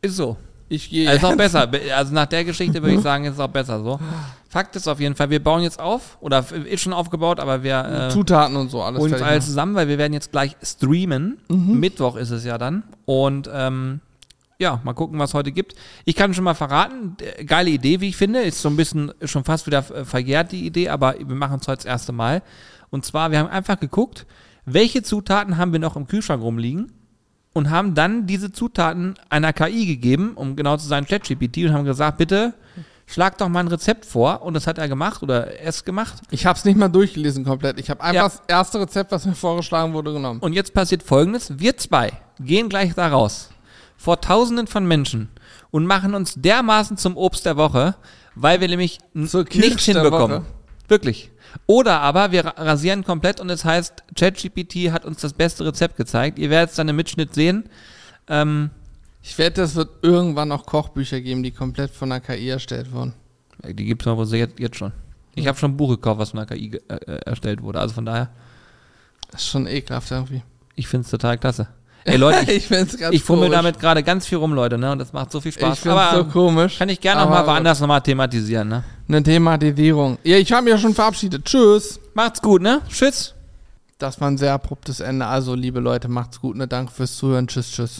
Ist so. Ich gehe Also ist auch besser. Also nach der Geschichte würde ich [LAUGHS] sagen, ist es auch besser so. Fakt ist auf jeden Fall, wir bauen jetzt auf. Oder ist schon aufgebaut, aber wir äh, Zutaten und so alles fertig alle machen. zusammen, weil wir werden jetzt gleich streamen. Mittwoch ist es ja dann. Und ähm, ja, mal gucken, was heute gibt. Ich kann schon mal verraten, geile Idee, wie ich finde. Ist so ein bisschen schon fast wieder äh, verjährt, die Idee, aber wir machen es heute das erste Mal. Und zwar, wir haben einfach geguckt, welche Zutaten haben wir noch im Kühlschrank rumliegen und haben dann diese Zutaten einer KI gegeben, um genau zu sein, ChatGPT, und haben gesagt, bitte schlag doch mal ein Rezept vor. Und das hat er gemacht oder es gemacht. Ich habe es nicht mal durchgelesen komplett. Ich habe einfach Ja. das erste Rezept, was mir vorgeschlagen wurde, genommen. Und jetzt passiert folgendes: Wir zwei gehen gleich da raus vor Tausenden von Menschen und machen uns dermaßen zum Obst der Woche, weil wir nämlich nichts hinbekommen. Wirklich. Oder aber wir ra- rasieren komplett und es heißt, ChatGPT hat uns das beste Rezept gezeigt. Ihr werdet es dann im Mitschnitt sehen. Ähm, Ich wette, es wird irgendwann noch Kochbücher geben, die komplett von der KI erstellt wurden. die gibt es aber jetzt, jetzt schon. Ich habe schon ein Buch gekauft, was von der KI äh, äh, erstellt wurde. Also von daher, Das ist schon ekelhaft irgendwie. ich finde es total klasse. Ey Leute, [LAUGHS] ich, ich ich fummel komisch. damit gerade ganz viel rum, Leute, ne? Und das macht so viel Spaß. Ich find's so komisch. Kann ich gerne noch Aber mal woanders nochmal thematisieren, ne? Eine Thematisierung. Ja, ich habe mich ja schon verabschiedet. Tschüss. Macht's gut, ne? Tschüss. Das war ein sehr abruptes Ende. Also, liebe Leute, macht's gut. Ne? Danke fürs Zuhören. Tschüss, tschüss.